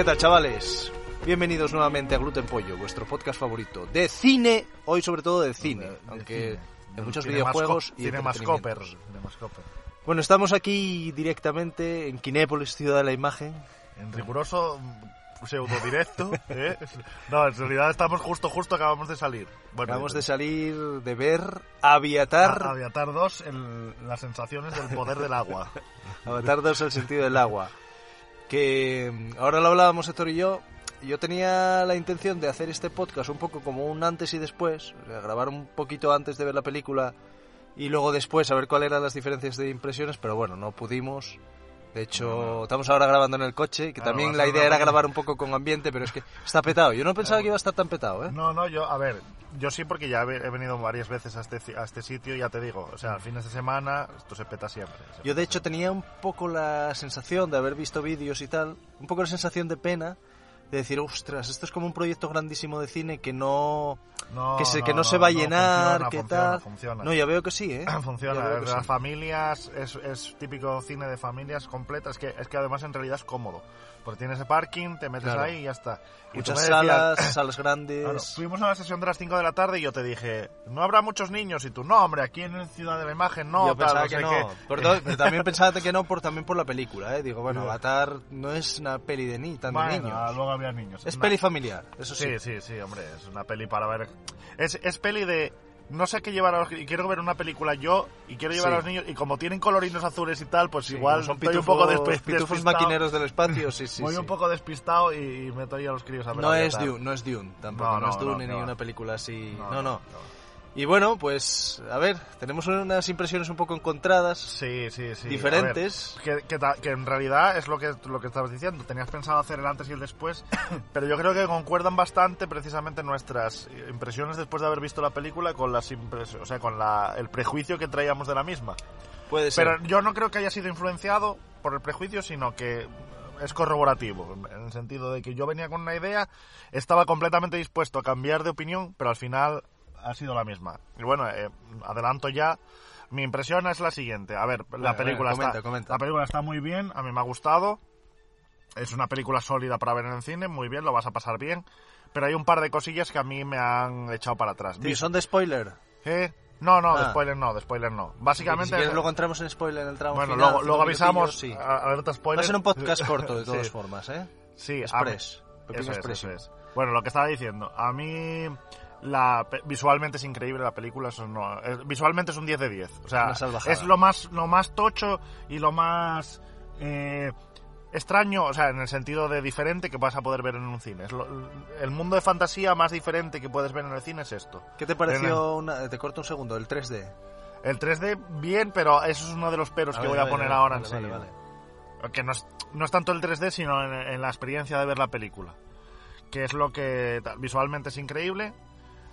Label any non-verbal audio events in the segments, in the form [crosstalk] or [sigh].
¿Qué tal, chavales? Bienvenidos nuevamente a Gluten Pollo, vuestro podcast favorito de cine, hoy sobre todo de cine, De- de aunque cine. en muchos Tiene videojuegos más y tiene más copper, tiene más copper. Bueno, estamos aquí directamente en Kinépolis, ciudad de la imagen. En riguroso mm, pseudo directo, [laughs] ¿eh? No, en realidad estamos justo, justo acabamos de salir. Bueno, Acabamos de salir de ver Aviatar, a- Aviatar 2, el- las sensaciones del poder del agua. [laughs] Avatar 2 el sentido del agua. Que mm, ahora lo hablábamos Héctor y yo. Yo tenía la intención de hacer este podcast un poco como un antes y después, o sea, grabar un poquito antes de ver la película y luego después a ver cuáles eran las diferencias de impresiones, pero bueno, no pudimos. De hecho, estamos ahora grabando en el coche, que Claro, también la idea era grabar un poco con ambiente, pero es que está petado. Yo no pensaba que iba a estar tan petado, ¿eh? No, no, yo, a ver, yo sí porque ya he venido varias veces a este, a este sitio, ya te digo, o sea, fines de semana esto se peta siempre. se Yo de hecho tenía un poco la sensación de haber visto vídeos y tal, un poco la sensación de pena de decir, ostras, esto es como un proyecto grandísimo de cine que no No, que se, que no, se va a llenar, funciona, que funciona, tal. Funciona. No, ya veo que sí, ¿eh? [clears throat] Funciona, las sí. familias, es, es típico cine de familias completas, que, es que además en realidad es cómodo, porque tienes el parking, te metes Claro. ahí y ya está. Y Muchas me decías- salas, salas grandes. Claro, fuimos a la sesión de las 5 de la tarde y yo te dije, no habrá muchos niños, y tú, no, hombre, aquí en Ciudad de la Imagen no, yo tal, pensaba no que sé no. qué". Por todo- pero también pensaba que no por, también por la película, ¿eh? Digo, bueno. Avatar no es una peli de ni tan de niños. luego había niños. Es Una- peli familiar, eso sí. Sí, sí, sí, hombre, es una peli para ver. Es, es peli de. No sé qué llevar a los. Y quiero ver una película yo y quiero llevar Sí. a los niños. Y como tienen colorinos azules y tal, pues Sí, igual son estoy pitufos, un poco despe- pitufos despistado. maquineros del espacio, [laughs] sí, sí. Voy sí. un poco despistado y, meto ahí a los críos a ver No es. Dune, no es Dune, tampoco, No, no, no, es Dune no, ni una película así. No, no. Y bueno, pues, a ver, tenemos unas impresiones un poco encontradas, Sí, sí, sí. diferentes. Ver, que, que, en realidad es lo que, lo que estabas diciendo. Tenías pensado hacer el antes y el después, [coughs] pero yo creo que concuerdan bastante precisamente nuestras impresiones después de haber visto la película con las o sea, con la, el prejuicio que traíamos de la misma. Puede ser. Pero yo no creo que haya sido influenciado por el prejuicio, sino que es corroborativo, en el sentido de que yo venía con una idea, estaba completamente dispuesto a cambiar de opinión, pero al final ha sido la misma. Y bueno, eh, adelanto ya. Mi impresión es la siguiente. A ver, la Venga, película venga, comenta, está, comenta. la película está muy bien, a mí me ha gustado. Es una película sólida para ver en el cine, muy bien, lo vas a pasar bien. Pero hay un par de cosillas que a mí me han echado para atrás. Tío, ¿Son de spoiler? ¿Eh? No, no, de Ah. spoiler no, de spoiler no. Si Básicamente... quieres luego entramos en spoiler en el tramo Bueno, final, luego, luego avisamos, minutillos, sí. a- alerta spoiler. Va a ser un podcast [laughs] corto, de Sí, todas formas, ¿eh? Sí, Express. mí- eso es, eso es. Bueno, lo que estaba diciendo, a mí la visualmente es increíble la película, eso no, es- visualmente es un 10 de 10. O sea, es lo más lo más tocho y lo más eh, extraño, o sea, en el sentido de diferente que vas a poder ver en un cine. Es lo- el mundo de fantasía más diferente que puedes ver en el cine es esto. ¿Qué te pareció? Una... Te corto un segundo, el 3D. El 3D bien, pero eso es uno de los peros A que ver, voy a poner ahora vale, enseguida. vale, vale. que no es, no es tanto el 3D, sino en, en la experiencia de ver la película. Que es lo que visualmente es increíble.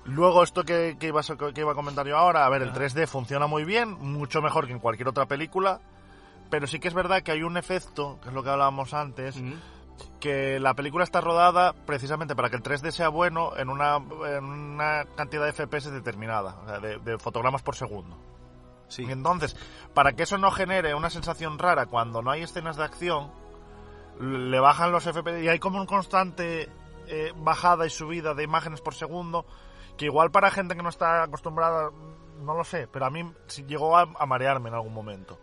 Luego, esto que, que, iba, a- que iba a comentar yo ahora, a ver, el Ajá. 3D funciona muy bien, mucho mejor que en cualquier otra película. Pero sí que es verdad que hay un efecto, que es lo que hablábamos antes, que la película está rodada precisamente para que el 3D sea bueno en una, en una cantidad de FPS determinada, o sea, de- de fotogramas por segundo. Sí. Y entonces, para que eso no genere una sensación rara cuando no hay escenas de acción, le bajan los FPS y hay como un constante eh, bajada y subida de imágenes por segundo, que igual para gente que no está acostumbrada, no lo sé, pero a mí sí llegó a, a marearme en algún momento.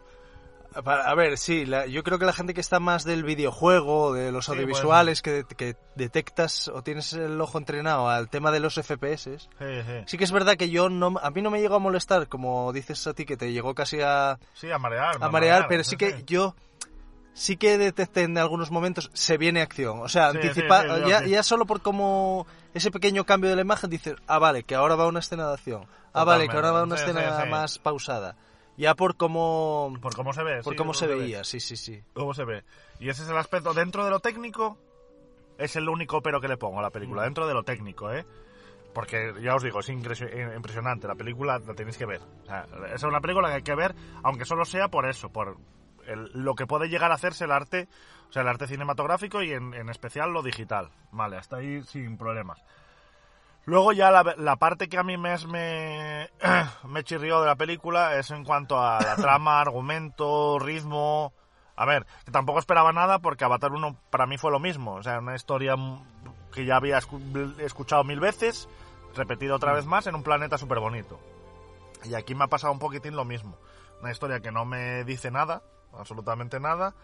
A ver, sí, la- yo creo que la gente que está más del videojuego, de los Sí, audiovisuales, que, que detectas o tienes el ojo entrenado al tema de los FPS, Sí, sí. sí que es verdad que yo no, a mí no me llegó a molestar, como dices a ti, que te llegó casi a, Sí, a marear. a marear, pero sí que yo sí que detecté en algunos momentos se viene acción. O sea, Sí, anticipa, sí, sí, yo ya, ya solo por como ese pequeño cambio de la imagen dices, ah, vale, que ahora va una escena de acción. Ah, vale, que ahora va una escena más pausada. Ya por cómo, Por cómo se ve. por cómo se ve. veía, sí, sí, sí. cómo se ve. Y ese es el aspecto. Dentro de lo técnico, es el único pero que le pongo a la película. Mm. Dentro de lo técnico, ¿eh? Porque ya os digo, es eh, impresionante. La película la tenéis que ver. O sea, es una película que hay que ver, aunque solo sea por eso, por el- lo que puede llegar a hacerse el arte, o sea, el arte cinematográfico y en, en especial lo digital. Vale, hasta ahí sin problemas. Luego ya la, la parte que a mí me, me, [clears throat] me chirrió de la película es en cuanto a la trama, [laughs] argumento, ritmo, A ver, que tampoco esperaba nada porque Avatar 1 para mí fue lo mismo. O sea, una historia que ya había escu- escuchado mil veces, repetida otra vez más en un planeta súper bonito. Y aquí me ha pasado un poquitín lo mismo. Una historia que no me dice nada, absolutamente nada.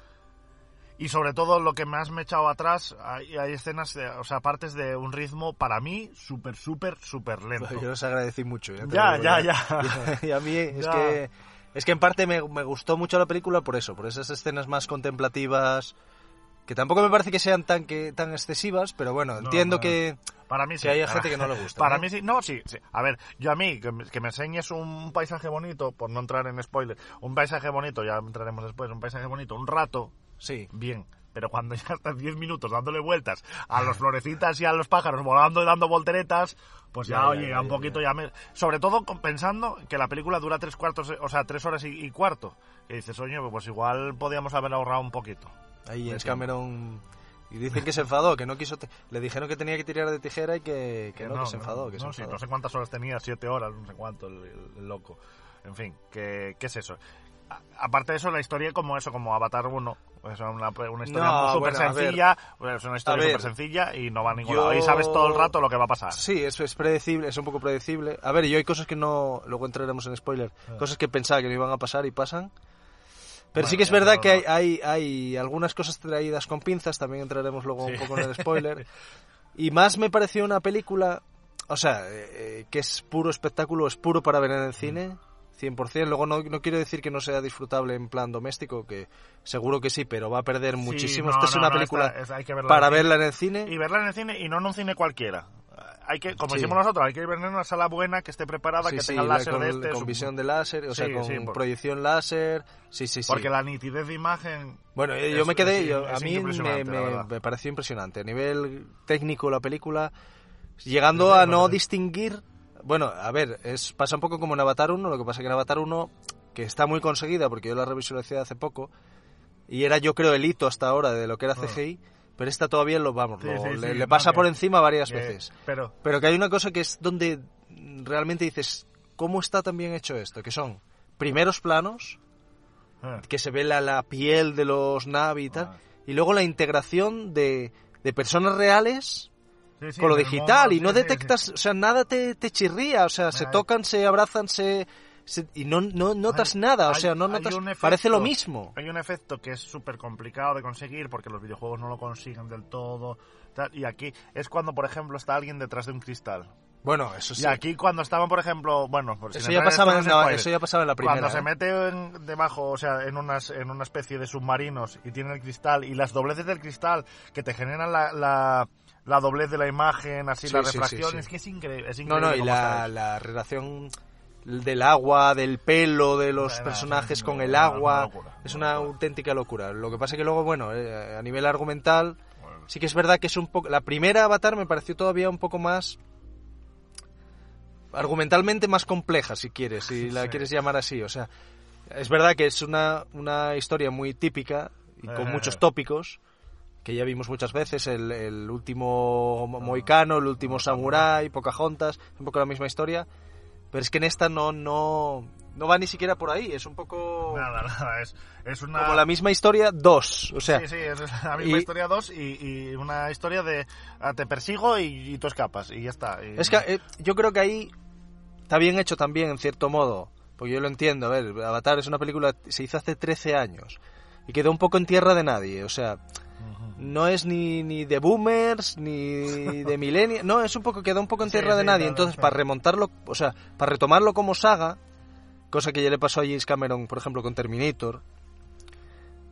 Y sobre todo lo que más me he echado atrás, hay, hay escenas, de- o sea, partes de un ritmo para mí súper, súper, súper lento. Yo los agradecí mucho. Ya, Ya, ya, ya. [laughs] Y a mí es Ya. que es que en parte me, me gustó mucho la película por eso, por esas escenas más contemplativas que tampoco me parece que sean tan que tan excesivas, pero bueno, entiendo no. que Para mí sí. Que Para- gente que no le [laughs] gusta, Para ¿no? mí sí. No, sí, sí. A ver, yo a mí, que me, que me enseñes un paisaje bonito, por no entrar en spoiler, un paisaje bonito, ya entraremos después, un paisaje bonito, un rato, sí. bien. Pero cuando [laughs] ya estás 10 minutos dándole vueltas a los florecitas y a los pájaros volando y dando volteretas, pues ya, Ya, oye, ya, ya un poquito ya me... Sobre todo pensando que la película dura tres cuartos, o sea, tres horas y, y cuarto. Y dices, oye, pues igual podíamos haber ahorrado un poquito. Ahí Entiendo. Cameron y dicen que se enfadó, que no quiso te- le dijeron que tenía que tirar de tijera y que, que no, que se enfadó, que se no, sí, no sé cuántas horas tenía, siete horas, no sé cuánto, el, el- el loco. En fin, ¿qué, qué es eso? A- aparte de eso, la historia como eso, como Avatar 1, es una, una historia No, súper bueno, sencilla, es una historia súper sencilla y no va a ningún yo- lado. Y sabes todo el rato lo que va a pasar. Sí, eso es predecible, es un poco predecible. A ver, yo hay cosas que no, luego entraremos en spoiler, cosas que pensaba que no iban a pasar y pasan. Pero. Bueno, sí que es verdad no, que hay, hay, hay algunas cosas traídas con pinzas, también entraremos luego un poco en el spoiler. [laughs] Y más me pareció una película, o sea, eh, que es puro espectáculo, es puro para ver en el cine, 100%. Luego no, no quiero decir que no sea disfrutable en plan doméstico, que seguro que sí, pero va a perder muchísimo. Esta es una película esta- verla para verla en el cine. Y verla en el cine y no en un cine cualquiera. Hay que, como Sí. decimos nosotros, hay que verla en una sala buena, que esté preparada, Sí, que sí, tenga la- láser con, de este. con visión de láser, o sea, Sí, con sí, por- proyección láser. Sí, sí, sí. Porque la nitidez de imagen... Bueno, eh, yo me quedé, es- yo- a mí me, pareció impresionante. A nivel técnico, la película, llegando a no distinguir. Bueno, a ver, es, pasa un poco como en Avatar 1, lo que pasa que en Avatar 1, que está muy conseguida, porque yo la revisualicé hace poco, y era yo creo el hito hasta ahora de lo que era CGI, pero esta todavía lo vamos, Sí, lo- sí, le, sí, le pasa por encima varias que- veces. Pero... Pero que hay una cosa que es donde realmente dices, ¿cómo está tan bien hecho esto? Que son primeros planos, eh, que se ve la, la piel de los Navi y tal, Ah. y luego la integración de, de personas reales sí, sí, con lo digital, mundo, y no sí, detectas, o sea, nada te, te chirría, o sea, se tocan, se abrazan, se... se- y no, no notas Hay- nada, o hay- sea, no notas... efecto- Parece lo mismo. Hay un efecto que es súper complicado de conseguir porque los videojuegos no lo consiguen del todo. tal, y aquí es cuando, por ejemplo, está alguien detrás de un cristal. Bueno, eso sí. Y aquí cuando estaban, por ejemplo, bueno, por Eso ya, pasaba en spoilers, eso ya pasaba en la primera. Cuando se ¿eh? mete en- debajo, o sea, en, unas, en una especie de submarinos y tiene el cristal y las dobleces del cristal que te generan la, la, la doblez de la imagen, así Sí, la sí, refracción, sí. es que es increíble. Es No, increíble no, y la, la relación del agua, del pelo de los Bueno, personajes es con el agua, locura, es una locura. auténtica locura. Lo que pasa que luego, bueno, eh, a nivel argumental, sí que es verdad que es un poco... La primera Avatar me pareció todavía un poco más... argumentalmente más compleja, si quieres, si [laughs] la Sí. quieres llamar así. O sea, es verdad que es una, una historia muy típica y con Eh. muchos tópicos que ya vimos muchas veces, el, el último mo- moicano, el último samurái, Pocahontas, un poco la misma historia, pero es que en esta no, no, no va ni siquiera por ahí, es un poco Nada, [laughs] nada, es, es una... como la misma historia, dos, o sea, sí, sí, es la misma y- historia 2 y, y una historia de ah, te persigo y, y tú escapas y ya está. Es que eh, yo creo que ahí está bien hecho también, en cierto modo, porque yo lo entiendo, a ver, Avatar es una película, se hizo hace 13 años y quedó un poco en tierra de nadie, o sea. No es ni, ni de boomers, ni de [laughs] millennials, no, es un poco, queda un poco en Sí, tierra de sí, nadie. claro, Entonces, para remontarlo, o sea, para retomarlo como saga, cosa que ya le pasó a James Cameron, por ejemplo, con Terminator,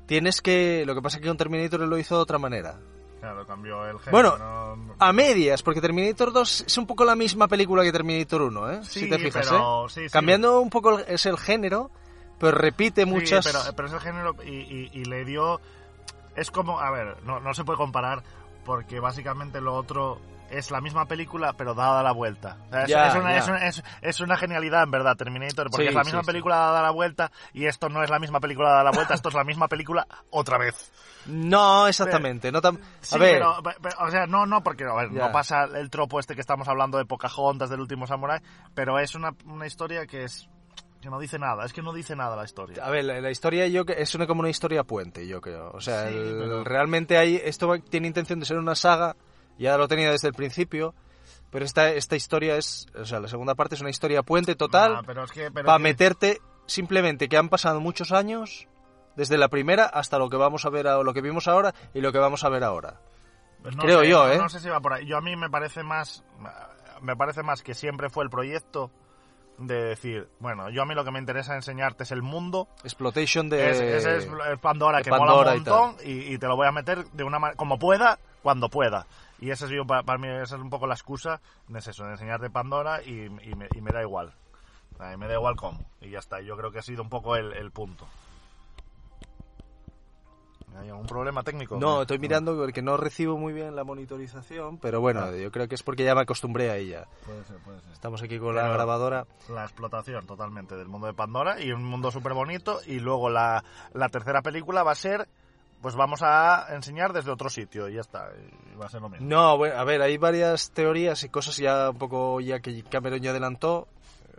tienes que, lo que pasa es que con Terminator lo hizo de otra manera. Claro, cambió el género. Bueno, ¿no? A medias, porque Terminator 2 es un poco la misma película que Terminator 1, ¿eh? Sí, si te fijas, pero- ¿eh? sí, sí. Cambiando un poco el- es el género, pero repite muchas... pero, pero es el género y, y- y le dio... Es como, a ver, no, no se puede comparar porque básicamente lo otro es la misma película pero dada la vuelta. O sea, es, una, es una- es- una genialidad en verdad Terminator porque Sí, es la sí, misma sí. película dada la vuelta y esto no es la misma película dada la vuelta, esto es la misma película otra vez. No, exactamente. No tan... Sí, a ver, pero, o sea, no, no, porque a ver, no pasa el tropo este que estamos hablando de Pocahontas, del último Samurai, pero es una, una historia que es que no dice nada, es que no dice nada la historia. A ver, la, la historia yo que es una como una historia puente, yo creo. O sea, Sí, el- pero- realmente hay esto tiene intención de ser una saga, ya lo tenía desde el principio, pero esta esta historia es, o sea, la segunda parte es una historia puente total Ah, pero es que, pero para es que- meterte simplemente que han pasado muchos años desde la primera hasta lo que vamos a ver lo que vimos ahora y lo que vamos a ver ahora. Pues no Creo sé, yo, ¿eh? No sé si va por ahí. Yo a mí me parece más, me parece más que siempre fue el proyecto de decir, bueno, yo a mí lo que me interesa enseñarte es el mundo. Exploitation de Es- es Pandora de que Pandora mola un montón y, y te lo voy a meter de una manera como pueda, cuando pueda. Y ese es yo, para, para mí esa es un poco la excusa, es eso, de enseñarte Pandora y, y me, y me da igual. Me da igual cómo. Y ya está. Yo creo que ha sido un poco el, el punto. ¿Hay algún problema técnico? No, estoy mirando porque no recibo muy bien la monitorización, pero bueno, Ah. yo creo que es porque ya me acostumbré a ella. Puede ser, puede ser. Estamos aquí con la grabadora. la explotación totalmente del mundo de Pandora y un mundo súper bonito y luego la, la tercera película va a ser pues vamos a enseñar desde otro sitio y ya está y va a ser lo mismo No, bueno, a ver, hay varias teorías y cosas ya un poco ya que Cameron ya adelantó.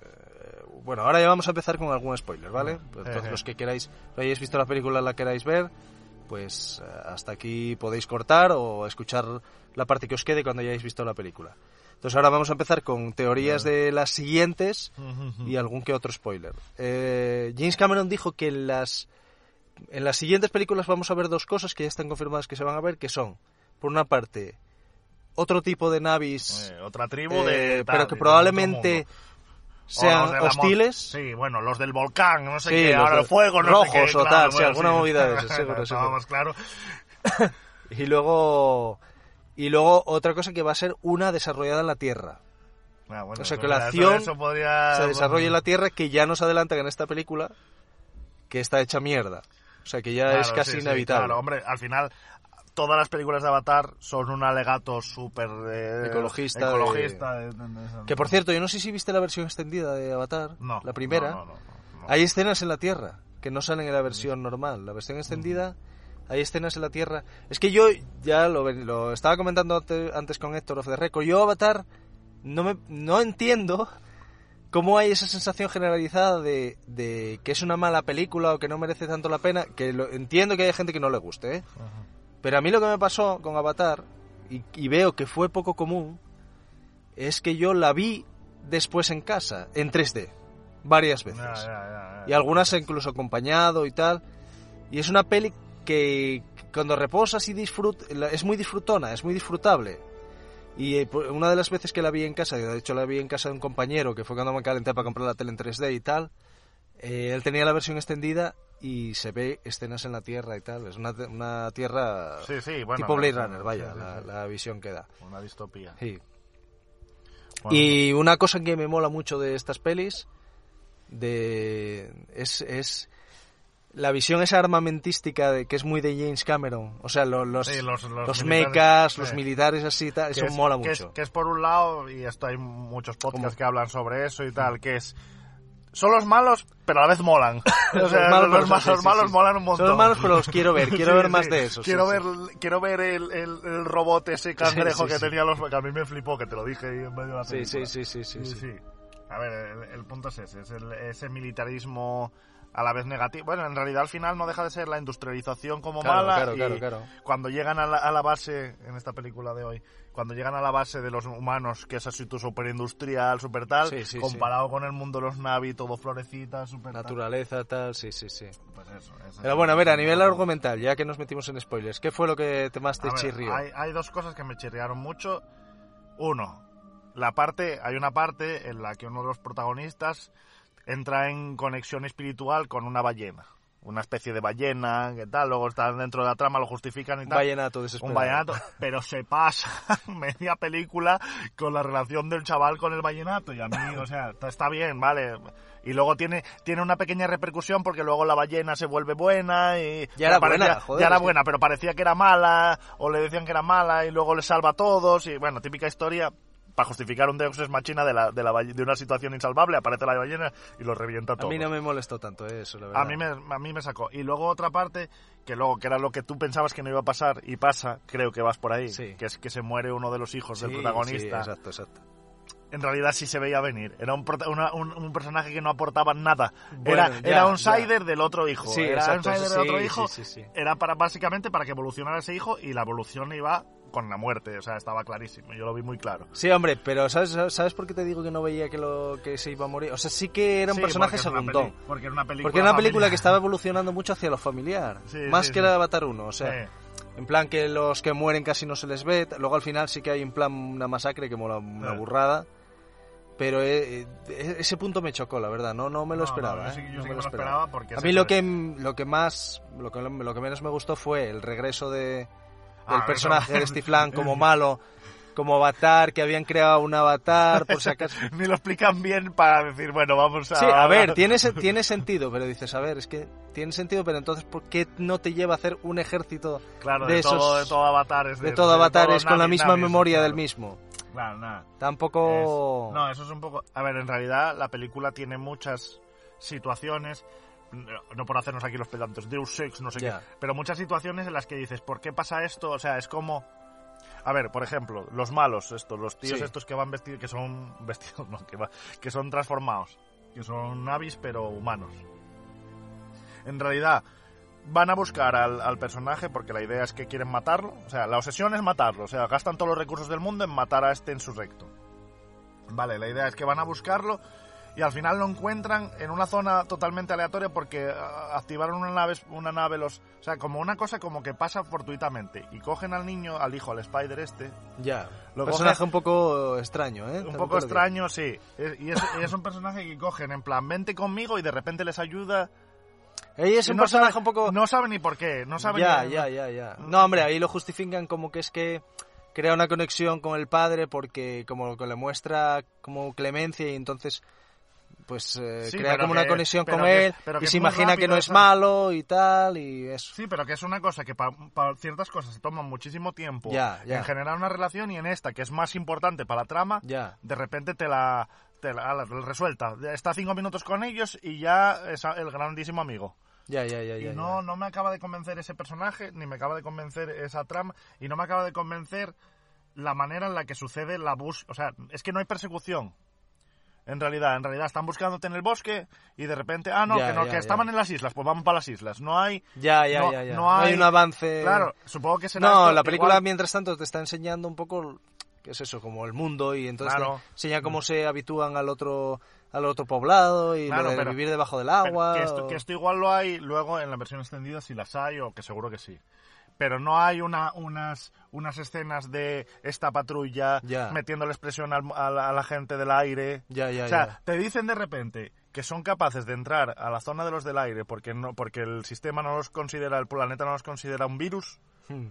Eh, Bueno, ahora ya vamos a empezar con algún spoiler, ¿vale? Entonces Ejé. los que queráis, no hayáis visto la película, la queráis ver, pues eh, hasta aquí podéis cortar o escuchar la parte que os quede cuando hayáis visto la película. Entonces ahora vamos a empezar con teorías de las siguientes y algún que otro spoiler. Eh, James Cameron dijo que en las, en las siguientes películas vamos a ver dos cosas que ya están confirmadas que se van a ver, que son, por una parte, otro tipo de navis, Eh, otra tribu eh, de tal, pero que de probablemente. O sean la hostiles. sí bueno los del volcán no sé Sí, qué los ahora el fuego no rojos sé qué, o claro, tal, sí, bueno, alguna movida de esas, seguro, seguro. claro [laughs] Y luego, y luego otra cosa que va a ser una desarrollada en la Tierra. Ah, bueno, O sea, eso- que la eso- acción eso podría- se desarrolla en la Tierra que ya nos adelantan en esta película que está hecha mierda. O sea, que ya Claro, es casi sí, sí, inevitable. claro, hombre, al final todas las películas de Avatar son un alegato súper eh, Ecologista ecologista de- de- de- Que por cierto, yo no sé si viste la versión extendida de Avatar, no, la primera. no, no, no, no. Hay escenas en la Tierra que no salen en la versión normal. La versión extendida, hay escenas en la Tierra. Es que yo ya lo, ven- lo estaba comentando ante- antes con Héctor of the Record. Yo Avatar no, me, no entiendo cómo hay esa sensación generalizada de, de que es una mala película o que no merece tanto la pena. Que lo, entiendo que hay gente que no le guste, ¿eh? Ajá. Pero a mí lo que me pasó con Avatar, y, y veo que fue poco común, es que yo la vi después en casa, en 3D, varias veces. Y algunas incluso acompañado y tal. Y es una peli que cuando reposas y disfrut es muy disfrutona, es muy disfrutable. Y eh, por- una de las veces que la vi en casa, de hecho la vi en casa de un compañero, que fue cuando me calenté para comprar la tele en 3D y tal, eh, él tenía la versión extendida y se ve escenas en la Tierra y tal. Es una, una Tierra Sí, sí, bueno. tipo Blade Runner, vaya, sí, la, la visión que da. Una distopía. Sí. Bueno, Y una cosa que me mola mucho de estas pelis de es, es la visión esa armamentística de, que es muy de James Cameron. O sea, lo- los, Sí, los- los, los mechas, militares, los sí. militares así, tal, eso es- mola que mucho. Es, que es por un lado, y esto hay muchos podcasts ¿Cómo? que hablan sobre eso y tal, que es... Son los malos, pero a la vez molan. [laughs] O Los sea, malos, los, malos, sí, sí, malos molan un montón. Son los malos, pero los quiero ver, [laughs] quiero ver más de eso, Quiero ver, quiero ver el, el, el robot ese cangrejo que tenía los... Que a mí me flipó, que te lo dije en medio de la Sí, película. sí, sí, sí, sí, Sí, sí. sí. A ver, el, el punto es ese, es el- ese militarismo a la vez negativo. Bueno, en realidad al final no deja de ser la industrialización como Claro, mala. claro, y claro, claro. Cuando llegan a la, a la base, en esta película de hoy, cuando llegan a la base de los humanos, que es así tu super industrial, super tal, Sí, sí, comparado con el mundo de los Navi, todo florecita, super tal. Naturaleza, tal, sí, sí, sí. Pues eso, eso Pero bueno, a ver, a nivel argumental, ya que nos metimos en spoilers, ¿qué fue lo que te más te A ver, chirrió? Hay, hay dos cosas que me chirriaron mucho. Uno, la parte, hay una parte en la que uno de los protagonistas entra en conexión espiritual con una ballena. Una especie de ballena, que tal, luego está dentro de la trama, lo justifican y Un tal. vallenato Un desesperado. vallenato, pero se pasa [laughs] media película con la relación del chaval con el vallenato. Y a mí, o sea, está- bien, vale. Y luego tiene, tiene una pequeña repercusión porque luego la ballena se vuelve buena y... Ya era parecía- buena, joder, Ya era buena, pero parecía que era mala, o le decían que era mala y luego le salva a todos. Y bueno, típica historia para justificar un Deus Ex Machina de, la, de, la, de una situación insalvable, aparece la ballena y lo revienta A todo. mí no me molestó tanto eso, la verdad. A mí, me, a mí me sacó. Y luego otra parte, que luego que era lo que tú pensabas que no iba a pasar y pasa, creo que vas por ahí, Sí. que es que se muere uno de los hijos del protagonista. sí, exacto, exacto. en realidad sí se veía venir. Era un, una- un, un personaje que no aportaba nada. Bueno, era, ya, era un sider del otro hijo. Sí, era exacto, un sider sí, del otro hijo. sí. Era para básicamente para que evolucionara ese hijo y la evolución iba con la muerte. O sea, estaba clarísimo. Yo lo vi muy claro. Sí, hombre, pero ¿sabes, ¿sabes por qué te digo que no veía que, lo, que se iba a morir? O sea, sí que era un Sí, personaje segundón. porque era una película. Porque era una película familiar. que estaba evolucionando mucho hacia lo familiar. Sí, más sí, que la de Avatar 1. O sea, en plan que los que mueren casi no se les ve. Luego al final sí que hay en plan una masacre que mola una burrada. Pero eh, eh, ese punto me chocó, la verdad. No, no me lo No, esperaba. no, yo sí- ¿eh? yo No sí me que lo me lo esperaba porque A mí lo que, lo que más, lo que, lo que menos me gustó fue el regreso de, del eso- personaje de Stiflan como [laughs] malo, como avatar, que habían creado un avatar, por [laughs] si acaso. Ni lo explican bien para decir, bueno, vamos a. Sí, a ver, [laughs] tiene, tiene sentido, pero dices, a ver, es que tiene sentido, pero entonces, ¿por qué no te lleva a hacer un ejército Claro, de de, todo, esos- de todo avatares. de todo avatares con la misma memoria claro. del mismo? Claro, nada. Tampoco... Es- no, eso es un poco... A ver, en realidad la película tiene muchas situaciones, no, no por hacernos aquí los pedantes, Deus Ex, no sé qué, pero muchas situaciones en las que dices, ¿por qué pasa esto? O sea, es como... A ver, por ejemplo, los malos, estos, los tíos Sí. estos que van vestidos, que son [laughs] vestidos, no, que, va- que son transformados, que son navis pero humanos. En realidad, van a buscar al, al personaje porque la idea es que quieren matarlo. O sea, la obsesión es matarlo. O sea, gastan todos los recursos del mundo en matar a este insurrecto. Vale, la idea es que van a buscarlo y al final lo encuentran en una zona totalmente aleatoria porque ah, activaron una nave, una nave los... O sea, como una cosa como que pasa fortuitamente y cogen al niño, al hijo, al Spider este, Ya, Lo personaje un poco extraño, ¿eh? un poco extraño, sí. Y es, y es un personaje que cogen en plan, vente conmigo y de repente les ayuda. Ella es un no personaje sabe- un poco... No sabe ni por qué, no sabe ya, ni... ya, ya, ya. No, hombre, ahí lo justifican como que es que crea una conexión con el padre porque como que le muestra como clemencia y entonces pues eh, Sí, crea como una conexión con que- él y se imagina que no es malo y tal y eso. Sí, pero que es una cosa que para ciertas cosas se toma muchísimo tiempo Ya, ya. en generar una relación y en esta, que es más importante para la trama, Ya. de repente te la, te la, la resuelta. Está cinco minutos con ellos y ya es el grandísimo amigo. Ya, ya, ya, ya. y no, no me acaba de convencer ese personaje, ni me acaba de convencer esa trama, y no me acaba de convencer la manera en la que sucede la bus... O sea, es que no hay persecución. En realidad, en realidad están buscándote en el bosque y de repente, ah, no, Ya, que no, ya, que ya. estaban en las islas, pues vamos para las islas. No hay... Ya, ya, no- ya, ya. no No hay hay- un avance. Claro, supongo que será... No, esto la película igual- mientras tanto te está enseñando un poco qué es eso, como el mundo y entonces Claro. te enseña cómo se habitúan al otro al otro poblado y Claro, lo de pero- vivir debajo del agua. que, esto, o- que esto igual lo hay luego en la versión extendida si las hay o que seguro que sí. Pero no hay una, unas, unas escenas de esta patrulla Ya. metiéndole expresión al- a, la, a la gente del aire. O sea, te dicen de repente que son capaces de entrar a la zona de los del aire porque, no, porque el sistema no los considera, el planeta no los considera un virus, Hmm.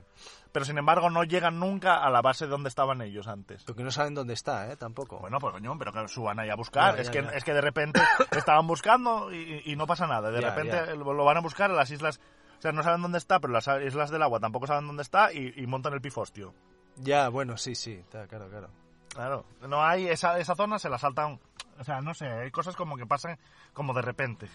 pero sin embargo no llegan nunca a la base donde estaban ellos antes. Porque no saben dónde está, ¿eh? Tampoco. Bueno, pues coño, pero que suban ahí a buscar. Ya, es, ya, que, ya. es que de repente estaban buscando y, y no pasa nada. De repente lo van a buscar en las islas. O sea, no saben dónde está, pero las islas del agua tampoco saben dónde está y, y montan el pifostio. Ya, bueno, sí, sí, claro, claro. Claro. No hay esa, esa zona, se la saltan. O sea, no sé, hay cosas como que pasan como de repente.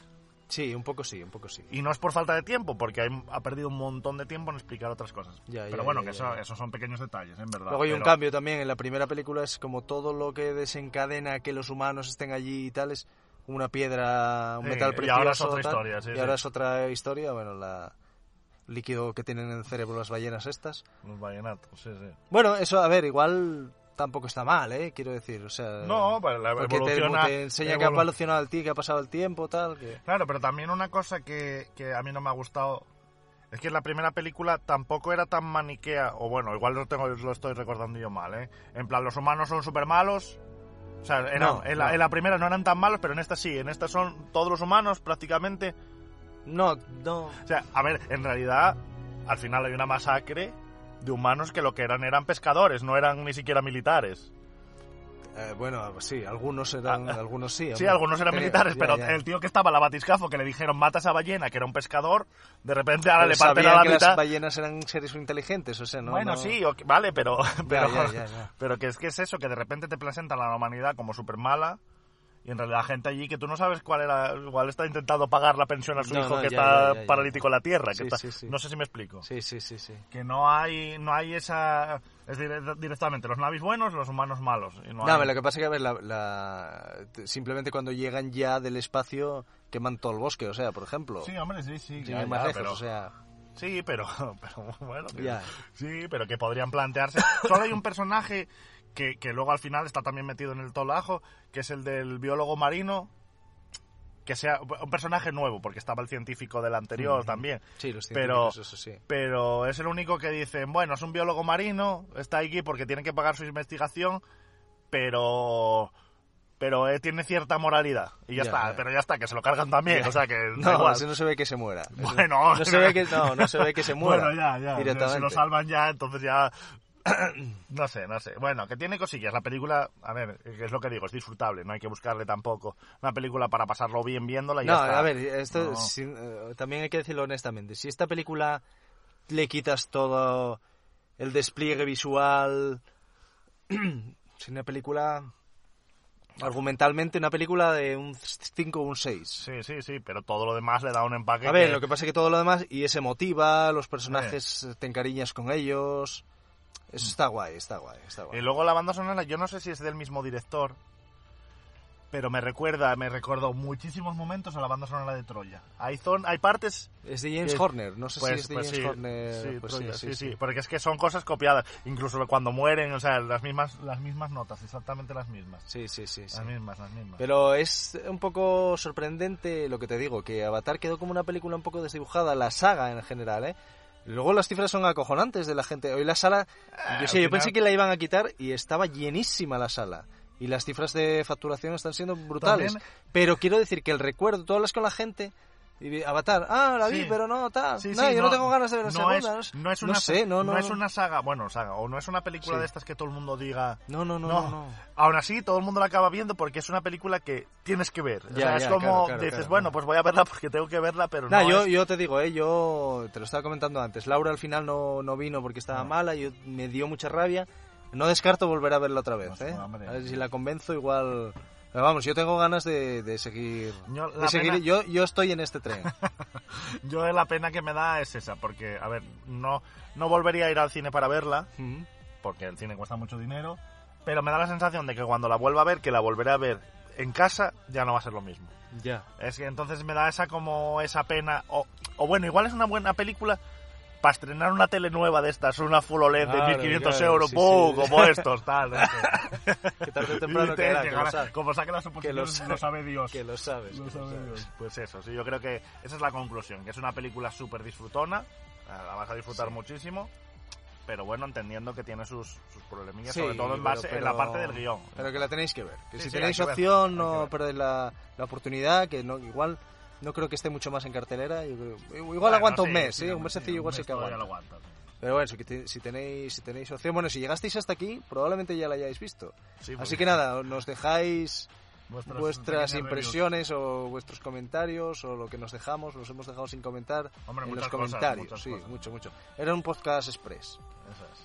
Sí, un poco sí, un poco sí. Y no es por falta de tiempo, porque hay- ha perdido un montón de tiempo en explicar otras cosas. Ya, pero ya, bueno, ya, que eso, esos son pequeños detalles, en verdad. Luego hay un cambio también. En la primera película es como todo lo que desencadena que los humanos estén allí y tal es una piedra, un Sí, metal y precioso. ahora es otra tal, historia, sí, y sí. ahora es otra historia, bueno, la líquido que tienen en el cerebro las ballenas estas. Los vallenatos, sí, sí. Bueno, eso, a ver, igual tampoco está mal, ¿eh? Quiero decir, o sea... No, pues la porque te, evoluciona- te enseña que ha evolu- evolucionado el tío, que ha pasado el tiempo, tal, que... Claro, pero también una cosa que, que a mí no me ha gustado es que la primera película tampoco era tan maniquea, o bueno, igual lo, tengo, lo estoy recordando yo mal, ¿eh? En plan, los humanos son súper malos. O sea, eran- No, en, la, no. en la primera no eran tan malos, pero en esta sí. En esta son todos los humanos prácticamente. No, no... O sea, a ver, en realidad, al final hay una masacre de humanos que lo que eran eran pescadores, no eran ni siquiera militares. Eh, bueno, sí, algunos eran, Ah, algunos sí. Sí, hombre. algunos eran Eh, militares, ya, pero ya. el tío que estaba, la batiscafo, que le dijeron mata a esa ballena, que era un pescador, de repente ahora Pero le parten a la que mitad. las ballenas eran seres inteligentes, o sea, no... bueno, no- sí, vale, pero, pero, ya. [laughs] pero que es que es eso, que de repente te presentan a la humanidad como súper mala y en realidad gente allí que tú no sabes cuál era, igual está intentando pagar la pensión a su No, hijo no, que ya, está ya, ya, ya. paralítico en la tierra. que Sí, está- sí, sí. No sé si me explico. Sí, sí, sí, sí. Que no hay, no hay esa... Es dire- directamente los navis buenos, los humanos malos. y no No, hay- lo que pasa es que, a ver, la, la- simplemente cuando llegan ya del espacio queman todo el bosque, o sea, por ejemplo. Sí, hombre, sí, sí. ir más lejos, pero- o sea... Sí, pero, [laughs] pero bueno. que-. Sí, pero que podrían plantearse. Solo hay un personaje que, que luego al final está también metido en el tolajo, que es el del biólogo marino. Que sea un personaje nuevo, porque estaba el científico del anterior también. Sí, los Pero- eso sí. Pero es el único que dicen, bueno, es un biólogo marino, está aquí porque tiene que pagar su investigación, pero pero eh, tiene cierta moralidad. Y ya, Ya, está, ya. pero ya está, que se lo cargan también. O sea que [laughs] No, igual. no se ve que se muera. [laughs] Bueno, no se ve que, no, no se ve que se [laughs] muera. Bueno, ya, ya. Directamente. Si lo salvan ya, entonces ya. [clears throat] no sé, no sé. Bueno, que tiene cosillas. La película, a ver, es lo que digo, es disfrutable. No hay que buscarle tampoco una película para pasarlo bien viéndola y No, ya está. a ver, esto No. eh, también hay que decirlo honestamente. Si esta película le quitas todo el despliegue visual, [clears throat] si una película argumentalmente una película de un 5 o un 6. Sí, sí, sí, pero todo lo demás le da un empaque. A ver, que- lo que pasa es que todo lo demás y es emotiva, los personajes te encariñas con ellos. Eso está guay, está guay, está guay. Y luego la banda sonora, yo no sé si es del mismo director, pero me recuerda, me recordó muchísimos momentos a la banda sonora de Troya. Hay, zon, hay partes Es de James que- Horner, no sé Pues, si es de pues James sí, Horner. sí, pues Troya, sí, sí, sí, porque es que son cosas copiadas, incluso cuando mueren, o sea, las mismas, las mismas notas, exactamente las mismas. Sí, sí, sí, sí. Las mismas, las mismas. Pero es un poco sorprendente lo que te digo, que Avatar quedó como una película un poco desdibujada, la saga en general, ¿eh? Luego las cifras son acojonantes de la gente. Hoy la sala, Ah, yo sé, yo pensé que la iban a quitar y estaba llenísima la sala. Y las cifras de facturación están siendo brutales. También- Pero quiero decir que el recuerdo, tú hablas con la gente y Avatar, ah, la vi, Sí. pero no, tal. Sí, no, sí, yo no, tengo ganas de ver la no segunda. Es, no es- no es no una, sé, no, no, es no. una saga, bueno, saga, o no es una película de estas que todo el mundo diga. No, no, no, No. no, no. Aún así, todo el mundo la acaba viendo porque es una película que tienes que ver. O Ya, sea, es ya, como claro, claro, dices, claro, bueno, pues voy a verla porque tengo que verla, pero Nah, no. yo, es- yo te digo, ¿eh? yo te lo estaba comentando antes. Laura al final no, no vino porque estaba Ah. mala, yo, me dio mucha rabia. No descarto volver a verla otra vez. No, ¿eh? A ver si la convenzo, igual. Pero vamos, yo tengo ganas de, de seguir. Yo, de seguir- pena- yo, yo estoy en este tren. [laughs] Yo la pena que me da es esa, porque, a ver, no, no volvería a ir al cine para verla, Ujú. porque el cine cuesta mucho dinero, pero me da la sensación de que cuando la vuelva a ver, que la volveré a ver en casa, ya no va a ser lo mismo. ya. Es que entonces me da esa como esa pena, o, o bueno, igual es una buena película para estrenar una tele nueva de estas, una Full OLED Claro, de 1500 claro, euros, sí, ¡pum! sí. como estos, tal. [laughs] que- tarde o temprano te caerá, que lo sabe. como saque las Que lo sabe. lo sabe Dios. Que lo sabes. Lo lo sabe sabes. Dios. Pues eso, sí, yo creo que esa es la conclusión, que es una película súper disfrutona, la vas a disfrutar Sí. muchísimo, pero bueno, entendiendo que tiene sus, sus problemillas, Sí, sobre todo en pero- base en pero- la parte del guion. Pero que la tenéis que ver. Que Sí, si tenéis opción, no ver. perdéis la, la oportunidad. Que no, igual no creo que esté mucho más en cartelera. yo creo- igual aguanta un mes, sí, ¿sí? Un sí, mesecillo igual sí mes que aguanta. Pero bueno, si, tenéis si tenéis opción, bueno, si llegasteis hasta aquí, probablemente ya la hayáis visto. Sí, Así que nada, nos dejáis vuestras impresiones o vuestros comentarios o lo que nos dejamos, los hemos dejado sin comentar Hombre, en los comentarios. sí, cosas. mucho, mucho. Era un podcast express. Eso es.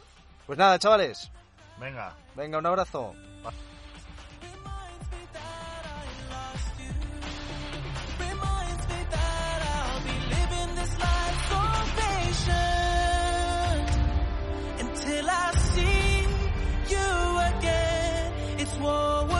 Pues nada, chavales, Venga. venga, un abrazo. patient until I see you again. It's war.